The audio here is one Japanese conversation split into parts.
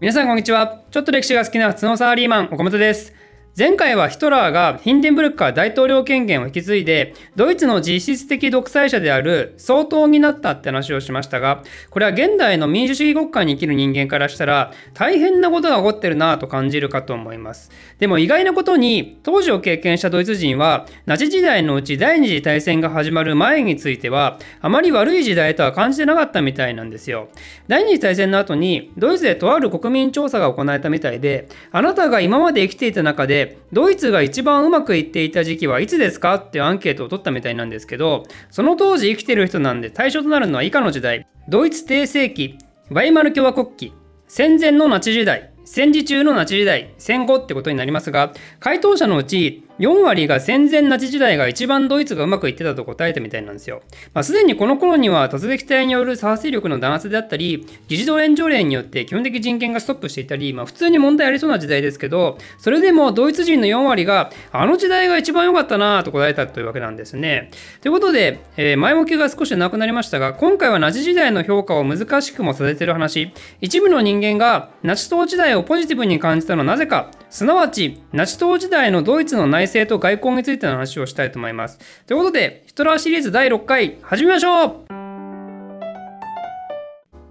皆さんこんにちは。ちょっと歴史が好きな普通のサラリーマン岡本です。前回はヒトラーがヒンデンブルクから大統領権限を引き継いでドイツの実質的独裁者である総統になったって話をしましたがこれは現代の民主主義国家に生きる人間からしたら大変なことが起こってるなぁと感じるかと思います。でも意外なことに当時を経験したドイツ人はナチ時代のうち第二次大戦が始まる前についてはあまり悪い時代とは感じてなかったみたいなんですよ。第二次大戦の後にドイツでとある国民調査が行われたみたいであなたが今まで生きていた中でドイツが一番うまくいっていた時期はいつですかってアンケートを取ったみたいなんですけどその当時生きてる人なんで対象となるのは以下の時代。ドイツ帝政期バイマル共和国期戦前のナチ時代戦時中のナチ時代戦後ってことになりますが回答者のうち4割が戦前ナチ時代が一番ドイツがうまくいってたと答えたみたいなんですよ。まあ、すでにこの頃には突撃隊による左派勢力の弾圧であったり、議事堂援助令によって基本的人権がストップしていたり、まあ、普通に問題ありそうな時代ですけど、それでもドイツ人の4割があの時代が一番良かったなぁと答えたというわけなんですね。ということで、えー、前置きが少しなくなりましたが、今回はナチ時代の評価を難しくもさせている話、一部の人間がナチ党時代をポジティブに感じたのはなぜか、すなわち、ナチ党時代のドイツの内政と外交についての話をしたいと思います。ということで、ヒトラーシリーズ第6回、始めましょう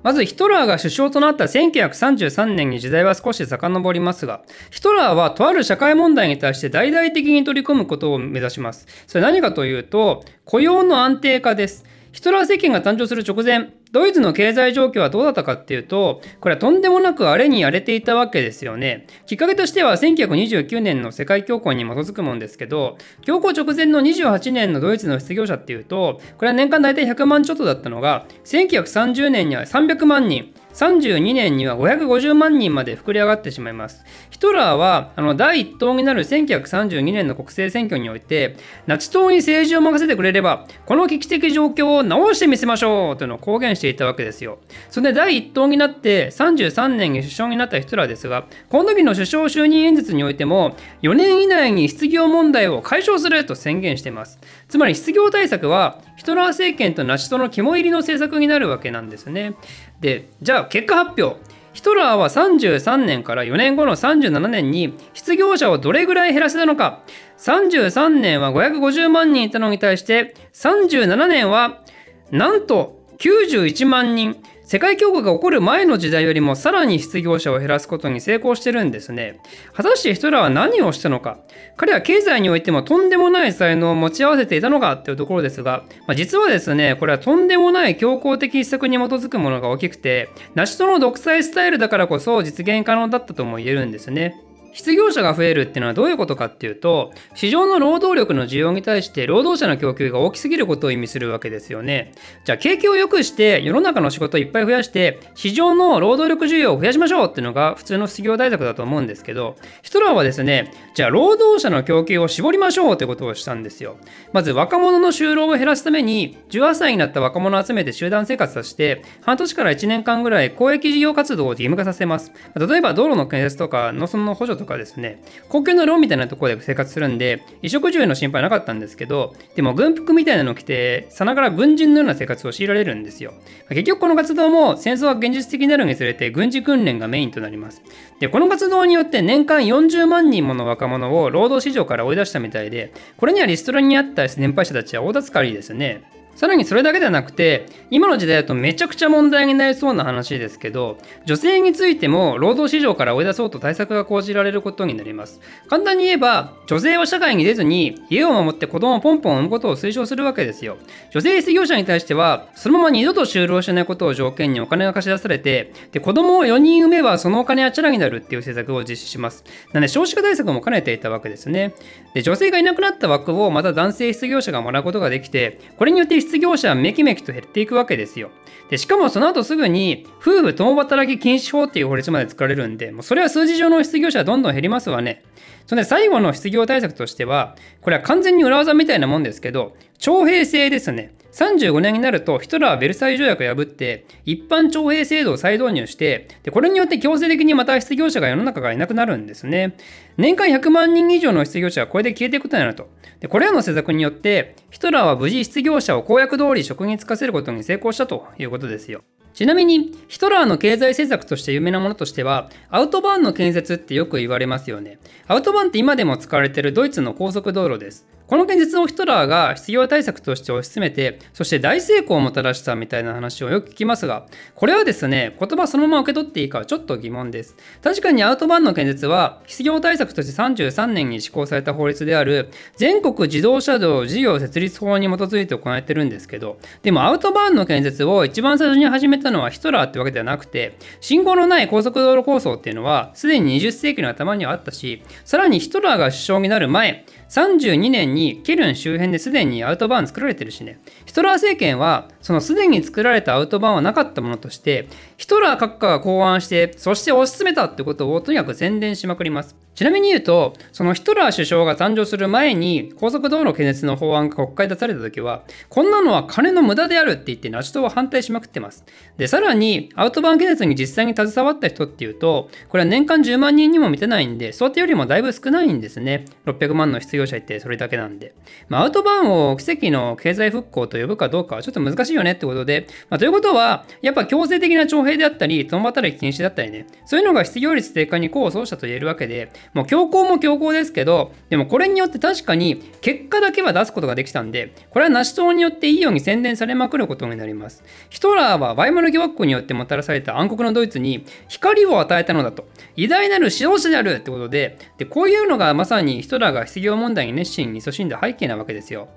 まずヒトラーが首相となった1933年に時代は少し遡りますが、ヒトラーはとある社会問題に対して大々的に取り組むことを目指します。それ何かというと、雇用の安定化です。ヒトラー政権が誕生する直前、ドイツの経済状況はどうだったかっていうと、これはとんでもなく荒れに荒れていたわけですよね。きっかけとしては1929年の世界恐慌に基づくもんですけど、恐慌直前の28年のドイツの失業者っていうと、これは年間大体100万ちょっとだったのが、1930年には300万人、32年には550万人まで膨れ上がってしまいます。ヒトラーはあの第1党になる1932年の国政選挙において、ナチ党に政治を任せてくれれば、この危機的状況を直してみせましょうというのを公言していたわけですよ。それで第1党になって33年に首相になったヒトラーですが、この時の首相就任演説においても、4年以内に失業問題を解消すると宣言しています。つまり失業対策はヒトラー政権とナチ党の肝入りの政策になるわけなんですね。で、じゃあ結果発表。ヒトラーは33年から4年後の37年に失業者をどれぐらい減らせたのか。33年は550万人いたのに対して37年はなんと91万人。世界恐慌が起こる前の時代よりもさらに失業者を減らすことに成功してるんですね。果たしてヒトラーは何をしたのか彼は経済においてもとんでもない才能を持ち合わせていたのかっていうところですが、まあ、実はですね、これはとんでもない強硬的施策に基づくものが大きくて、ナシトの独裁スタイルだからこそ実現可能だったとも言えるんですね。失業者が増えるっていうのはどういうことかっていうと市場の労働力の需要に対して労働者の供給が大きすぎることを意味するわけですよね。じゃあ景気を良くして世の中の仕事をいっぱい増やして市場の労働力需要を増やしましょうっていうのが普通の失業対策だと思うんですけどヒトラーはですねじゃあ労働者の供給を絞りましょうってことをしたんですよ。まず若者の就労を減らすために18歳になった若者を集めて集団生活させて半年から1年間ぐらい公益事業活動を義務化させます。例えば道路の建設とか農村の補助とかかですね、公共のローンみたいなところで生活するんで、衣食住の心配なかったんですけど、でも軍服みたいなのを着て、さながら軍人のような生活を強いられるんですよ。結局この活動も戦争が現実的になるにつれて軍事訓練がメインとなります。で、この活動によって年間40万人もの若者を労働市場から追い出したみたいで、これにはリストラにあった年配者たちは大助かりですね。さらにそれだけではなくて、今の時代だとめちゃくちゃ問題になりそうな話ですけど、女性についても労働市場から追い出そうと対策が講じられることになります。簡単に言えば、女性は社会に出ずに家を守って子供をポンポン産むことを推奨するわけですよ。女性失業者に対しては、そのまま二度と就労しないことを条件にお金が貸し出されて、で子供を4人産めばそのお金はチャラになるっていう政策を実施します。なので少子化対策も兼ねていたわけですね。で女性がいなくなった枠をまた男性失業者がもらうことができて、これによって失業者はめきめきと減っていくわけですよ。でしかもその後すぐに夫婦共働き禁止法っていう法律まで作られるんで、もうそれは数字上の失業者はどんどん減りますわね。それで最後の失業対策としては、これは完全に裏技みたいなもんですけど、徴兵制ですね。35年になるとヒトラーはベルサイユ条約を破って一般徴兵制度を再導入してでこれによって強制的にまた失業者が世の中からいなくなるんですね。年間100万人以上の失業者がこれで消えていくことになると。でこれらの施策によってヒトラーは無事失業者を公約通り職に就かせることに成功したということですよ。ちなみにヒトラーの経済政策として有名なものとしてはアウトバーンの建設ってよく言われますよね。アウトバーンって今でも使われているドイツの高速道路です。この現実をヒトラーが失業対策として推し進めて、そして大成功をもたらしたみたいな話をよく聞きますが、これはですね、言葉そのまま受け取っていいかはちょっと疑問です。確かにアウトバンの建設は、失業対策として33年に施行された法律である、全国自動車道事業設立法に基づいて行われてるんですけど、でもアウトバーンの建設を一番最初に始めたのはヒトラーってわけではなくて、信号のない高速道路構想っていうのは、すでに20世紀の頭にはあったし、さらにヒトラーが首相になる前、32年にケルン周辺ですでにアウトバーン作られてるしね。ヒトラー政権はそのすでに作られたアウトバーンはなかったものとしてヒトラー閣下が考案してそして推し進めたってことをとにかく宣伝しまくりますちなみに言うと、そのヒトラー首相が誕生する前に高速道路建設の法案が国会出された時は、こんなのは金の無駄であるって言ってナチ党は反対しまくってます。で、さらにアウトバーン建設に実際に携わった人っていうと、これは年間10万人にも満てないんで、想定よりもだいぶ少ないんですね。600万の失業者いてそれだけなんで。まあ、アウトバーンを奇跡の経済復興と呼ぶかどうかはちょっと難しいよねってことで、まあ、ということは、やっぱ強制的な徴兵であったり、共働き禁止だったりね、そういうのが失業率低下に功を奏したと言えるわけで、もう強行も強行ですけど、でもこれによって確かに結果だけは出すことができたんで、これはナシ党によっていいように宣伝されまくることになります。ヒトラーはワイマル疑惑によってもたらされた暗黒のドイツに光を与えたのだと。偉大なる指導者であるってことで、でこういうのがまさにヒトラーが失業問題に熱心に勤しんだ背景なわけですよ。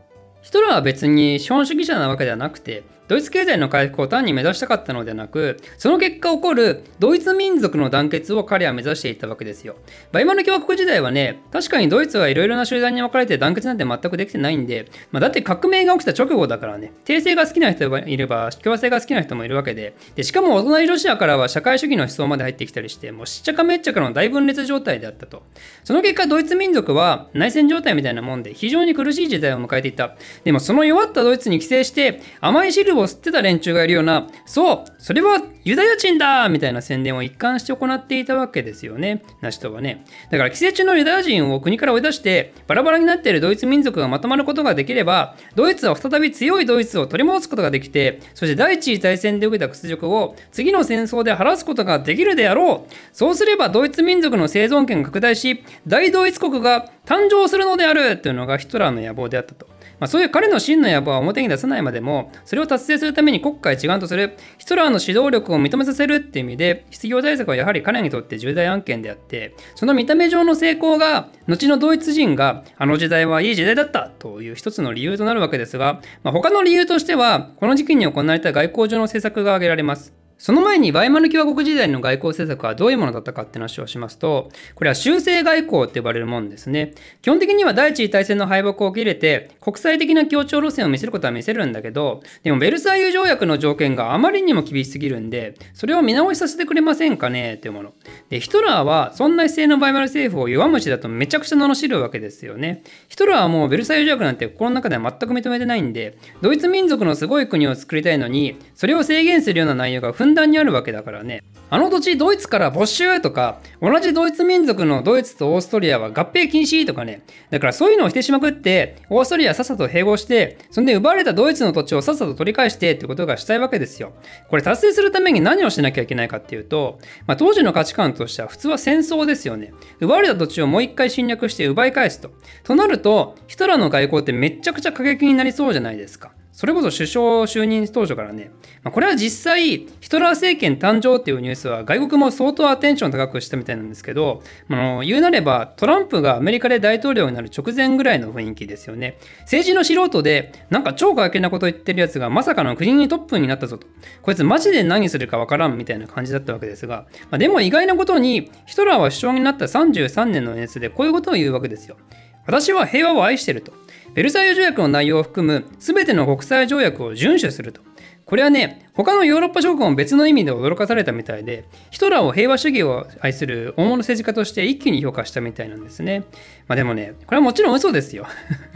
ヒトラーは別に資本主義者なわけではなくて、ドイツ経済の回復を単に目指したかったのではなく、その結果起こるドイツ民族の団結を彼は目指していたわけですよ。バイマル共和国時代はね、確かにドイツはいろいろな集団に分かれて団結なんて全くできてないんで、まあ、だって革命が起きた直後だからね、帝政が好きな人がいれば、共和制が好きな人もいるわけで、でしかもお隣ロシアからは社会主義の思想まで入ってきたりして、もうしっちゃかめっちゃかの大分裂状態であったと。その結果、ドイツ民族は内戦状態みたいなもんで、非常に苦しい時代を迎えていた。でもその弱ったドイツに寄生して、甘い汁をを吸ってた連中がいるような、そう、それはユダヤ人だみたいな宣伝を一貫して行っていたわけですよね、ナシトはね。だから、寄生虫のユダヤ人を国から追い出して、バラバラになっているドイツ民族がまとまることができれば、ドイツは再び強いドイツを取り戻すことができて、そして第一次大戦で受けた屈辱を次の戦争で晴らすことができるであろう。そうすればドイツ民族の生存権が拡大し、大ドイツ国が誕生するのであるというのがヒトラーの野望であったと。まあ、そういう彼の真の野望は表に出さないまでも、それを達成するために国家一丸とするヒトラーの指導力を認めさせるっていう意味で、失業対策はやはり彼にとって重大案件であって、その見た目上の成功が、後のドイツ人があの時代はいい時代だったという一つの理由となるわけですが、まあ、他の理由としては、この時期に行われた外交上の政策が挙げられます。その前にワイマル共和国時代の外交政策はどういうものだったかって話をしますと、これは修正外交って呼ばれるものですね。基本的には第一次大戦の敗北を受け入れて、国際的な協調路線を見せることは見せるんだけど、でもベルサイユ条約の条件があまりにも厳しすぎるんで、それを見直しさせてくれませんかねっていうもの。で、ヒトラーはそんな姿勢のバイマル政府を弱虫だとめちゃくちゃ罵るわけですよね。ヒトラーはもうベルサイユ条約なんて心の中では全く認めてないんで、ドイツ民族のすごい国を作りたいのに、それを制限するような内容がふんだんにあるわけだからね。あの土地ドイツから没収とか同じドイツ民族のドイツとオーストリアは合併禁止とかね。だからそういうのをしてしまくってオーストリアさっさと併合してそんで奪われたドイツの土地をさっさと取り返してってことがしたいわけですよ。これ達成するために何をしなきゃいけないかっていうと、まあ、当時の価値観としては普通は戦争ですよね。奪われた土地をもう一回侵略して奪い返すと。となるとヒトラーの外交ってめっちゃくちゃ過激になりそうじゃないですか。それこそ首相就任当初からね、まあ、これは実際、ヒトラー政権誕生っていうニュースは外国も相当アテンション高くしたみたいなんですけど、あの言うなればトランプがアメリカで大統領になる直前ぐらいの雰囲気ですよね。政治の素人で、なんか超過激なこと言ってるやつがまさかの国にトップになったぞと。こいつマジで何するかわからんみたいな感じだったわけですが、まあ、でも意外なことに、ヒトラーは首相になった33年の熱でこういうことを言うわけですよ。私は平和を愛してると。ベルサイユ条約の内容を含む全ての国際条約を遵守すると。これはね、他のヨーロッパ諸国も別の意味で驚かされたみたいで、ヒトラーを平和主義を愛する大物政治家として一気に評価したみたいなんですね。まあでもね、これはもちろん嘘ですよ。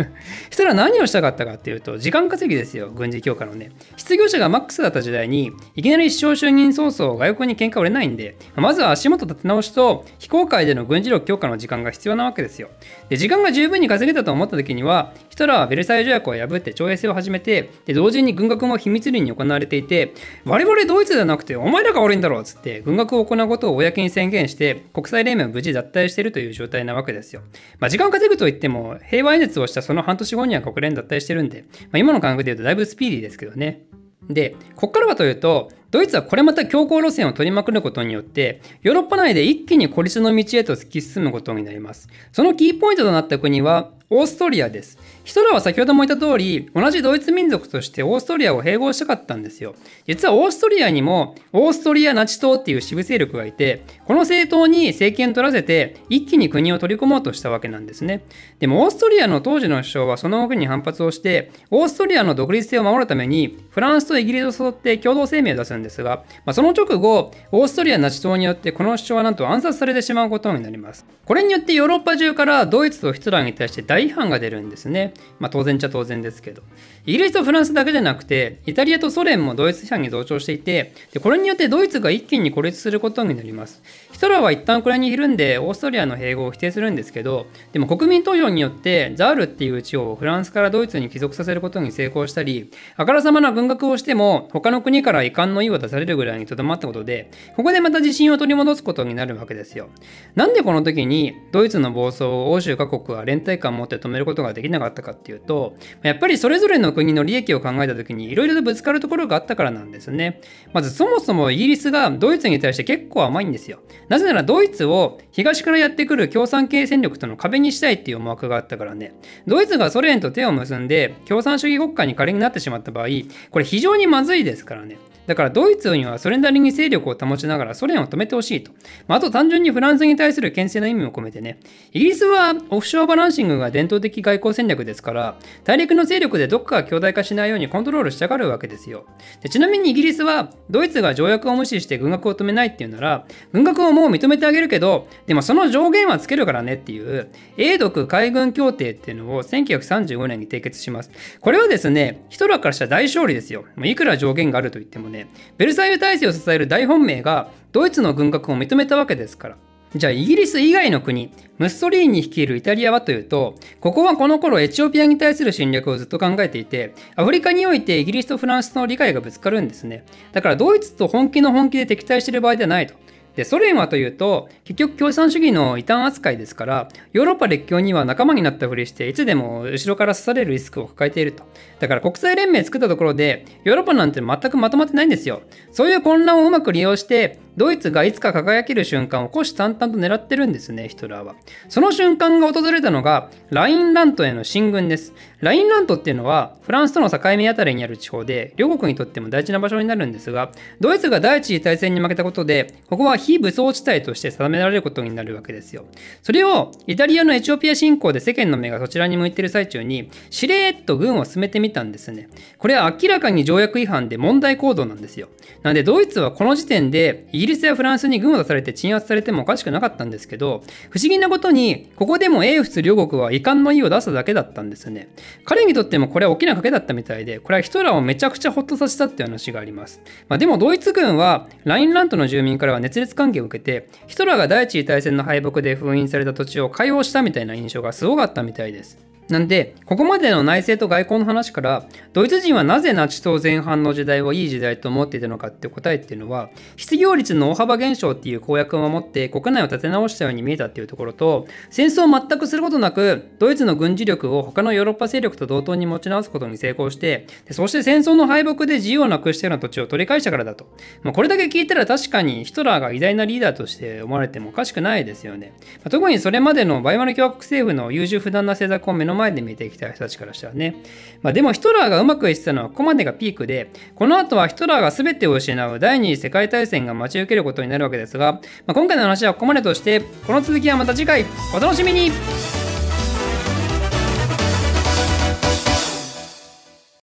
ヒトラー何をしたかったかっていうと、時間稼ぎですよ、軍事強化のね。失業者がマックスだった時代に、いきなり首相就任早々外国に喧嘩売れないんで、まずは足元立て直しと、非公開での軍事力強化の時間が必要なわけですよ。で、時間が十分に稼げたと思った時には、ヒトラーはベルサイユ条約を破って徴兵制を始めて、で同時に軍拡も秘密裏に行われていて、我々ドイツじゃなくてお前らが悪いんだろうっつって軍学を行うことを公に宣言して国際連盟を無事脱退しているという状態なわけですよ。まあ、時間を稼ぐといっても平和演説をしたその半年後には国連脱退してるんで、まあ、今の感覚で言うとだいぶスピーディーですけどね。で、こっからはというと、ドイツはこれまた強硬路線を取りまくることによって、ヨーロッパ内で一気に孤立の道へと突き進むことになります。そのキーポイントとなった国は、オーストリアです。ヒトラーは先ほども言った通り、同じドイツ民族としてオーストリアを併合したかったんですよ。実はオーストリアにも、オーストリアナチ党っていう支部勢力がいて、この政党に政権取らせて、一気に国を取り込もうとしたわけなんですね。でも、オーストリアの当時の首相はその動きに反発をして、オーストリアの独立性を守るために、フランスとイギリスを誘って共同声明を出すんですですが、まあ、その直後、オーストリアナチ党によってこの首相はなんと暗殺されてしまうことになります。これによってヨーロッパ中からドイツとヒトラーに対して大批判が出るんですね。まあ、当然ちゃ当然ですけど。イギリスとフランスだけじゃなくて、イタリアとソ連もドイツ批判に同調していて、でこれによってドイツが一気に孤立することになります。ヒトラーは一旦これにひるんで、オーストリアの併合を否定するんですけど、でも国民投票によって、ザールっていう地をフランスからドイツに帰属させることに成功したり、あからさまな軍拡をしても、他の国から遺憾の意を出されるぐらいにとどまったことで、ここでまた自信を取り戻すことになるわけですよ。なんでこの時に、ドイツの暴走を欧州各国は連帯感を持って止めることができなかったかっていうと、やっぱりそれぞれの国の利益を考えた時にいろいろとぶつかるところがあったからなんですね。まずそもそもイギリスがドイツに対して結構甘いんですよ。なぜならドイツを東からやってくる共産系戦力との壁にしたいっていう思惑があったからね。ドイツがソ連と手を結んで共産主義国家に仮になってしまった場合、これ非常にまずいですからね。だからドイツにはそれなりに勢力を保ちながらソ連を止めてほしいと。まあ、あと単純にフランスに対する牽制の意味も込めてね。イギリスはオフショアバランシングが伝統的外交戦略ですから、大陸の勢力でどっかが強大化しないようにコントロールしたがるわけですよ。でちなみにイギリスはドイツが条約を無視して軍拡を止めないっていうなら、軍拡をもう認めてあげるけど、でもその上限はつけるからねっていう、英独海軍協定っていうのを1935年に締結します。これはですね、ヒトラーからしたら大勝利ですよ。いくら上限があると言ってもね、ねベルサイユ体制を支える大本命がドイツの軍拡を認めたわけですから。じゃあイギリス以外の国、ムッソリーニ率いるイタリアはというと、ここはこの頃エチオピアに対する侵略をずっと考えていて、アフリカにおいてイギリスとフランスの理解がぶつかるんですね。だからドイツと本気の本気で敵対してる場合ではないと。でソ連はというと結局共産主義の異端扱いですからヨーロッパ列強には仲間になったふりしていつでも後ろから刺されるリスクを抱えていると。だから国際連盟作ったところでヨーロッパなんて全くまとまってないんですよ。そういう混乱をうまく利用してドイツがいつか輝ける瞬間を虎視眈々と狙ってるんですね、ヒトラーは。その瞬間が訪れたのが、ラインラントへの進軍です。ラインラントっていうのは、フランスとの境目あたりにある地方で、両国にとっても大事な場所になるんですが、ドイツが第一次大戦に負けたことで、ここは非武装地帯として定められることになるわけですよ。それを、イタリアのエチオピア侵攻で世間の目がそちらに向いてる最中に、しれーっと軍を進めてみたんですね。これは明らかに条約違反で問題行動なんですよ。なので、ドイツはこの時点で、ギリスやフランスに軍を出されて鎮圧されてもおかしくなかったんですけど、不思議なことに、ここでも英仏両国は遺憾の意を出すだけだったんですね。彼にとってもこれは大きな賭けだったみたいで、これはヒトラーをめちゃくちゃホッとさせたっていう話があります。まあ、でもドイツ軍は、ラインラントの住民からは熱烈関係を受けて、ヒトラーが第一次大戦の敗北で封印された土地を解放したみたいな印象がすごかったみたいです。なんで、ここまでの内政と外交の話から、ドイツ人はなぜナチ党前半の時代をいい時代と思っていたのかって答えっていうのは、失業率の大幅減少っていう公約を守って国内を立て直したように見えたっていうところと、戦争を全くすることなく、ドイツの軍事力を他のヨーロッパ勢力と同等に持ち直すことに成功して、そして戦争の敗北で自由をなくしたような土地を取り返したからだと。まあ、これだけ聞いたら確かにヒトラーが偉大なリーダーとして思われてもおかしくないですよね。まあ、特にそれまでのバイマル共和国政府の優柔不断な政策を目のの前で見てきた人たちからしたらね。まあ、でもヒトラーがうまくいってたのはここまでがピークで、この後はヒトラーが全てを失う第二次世界大戦が待ち受けることになるわけですが、まあ、今回の話はここまでとして、この続きはまた次回お楽しみに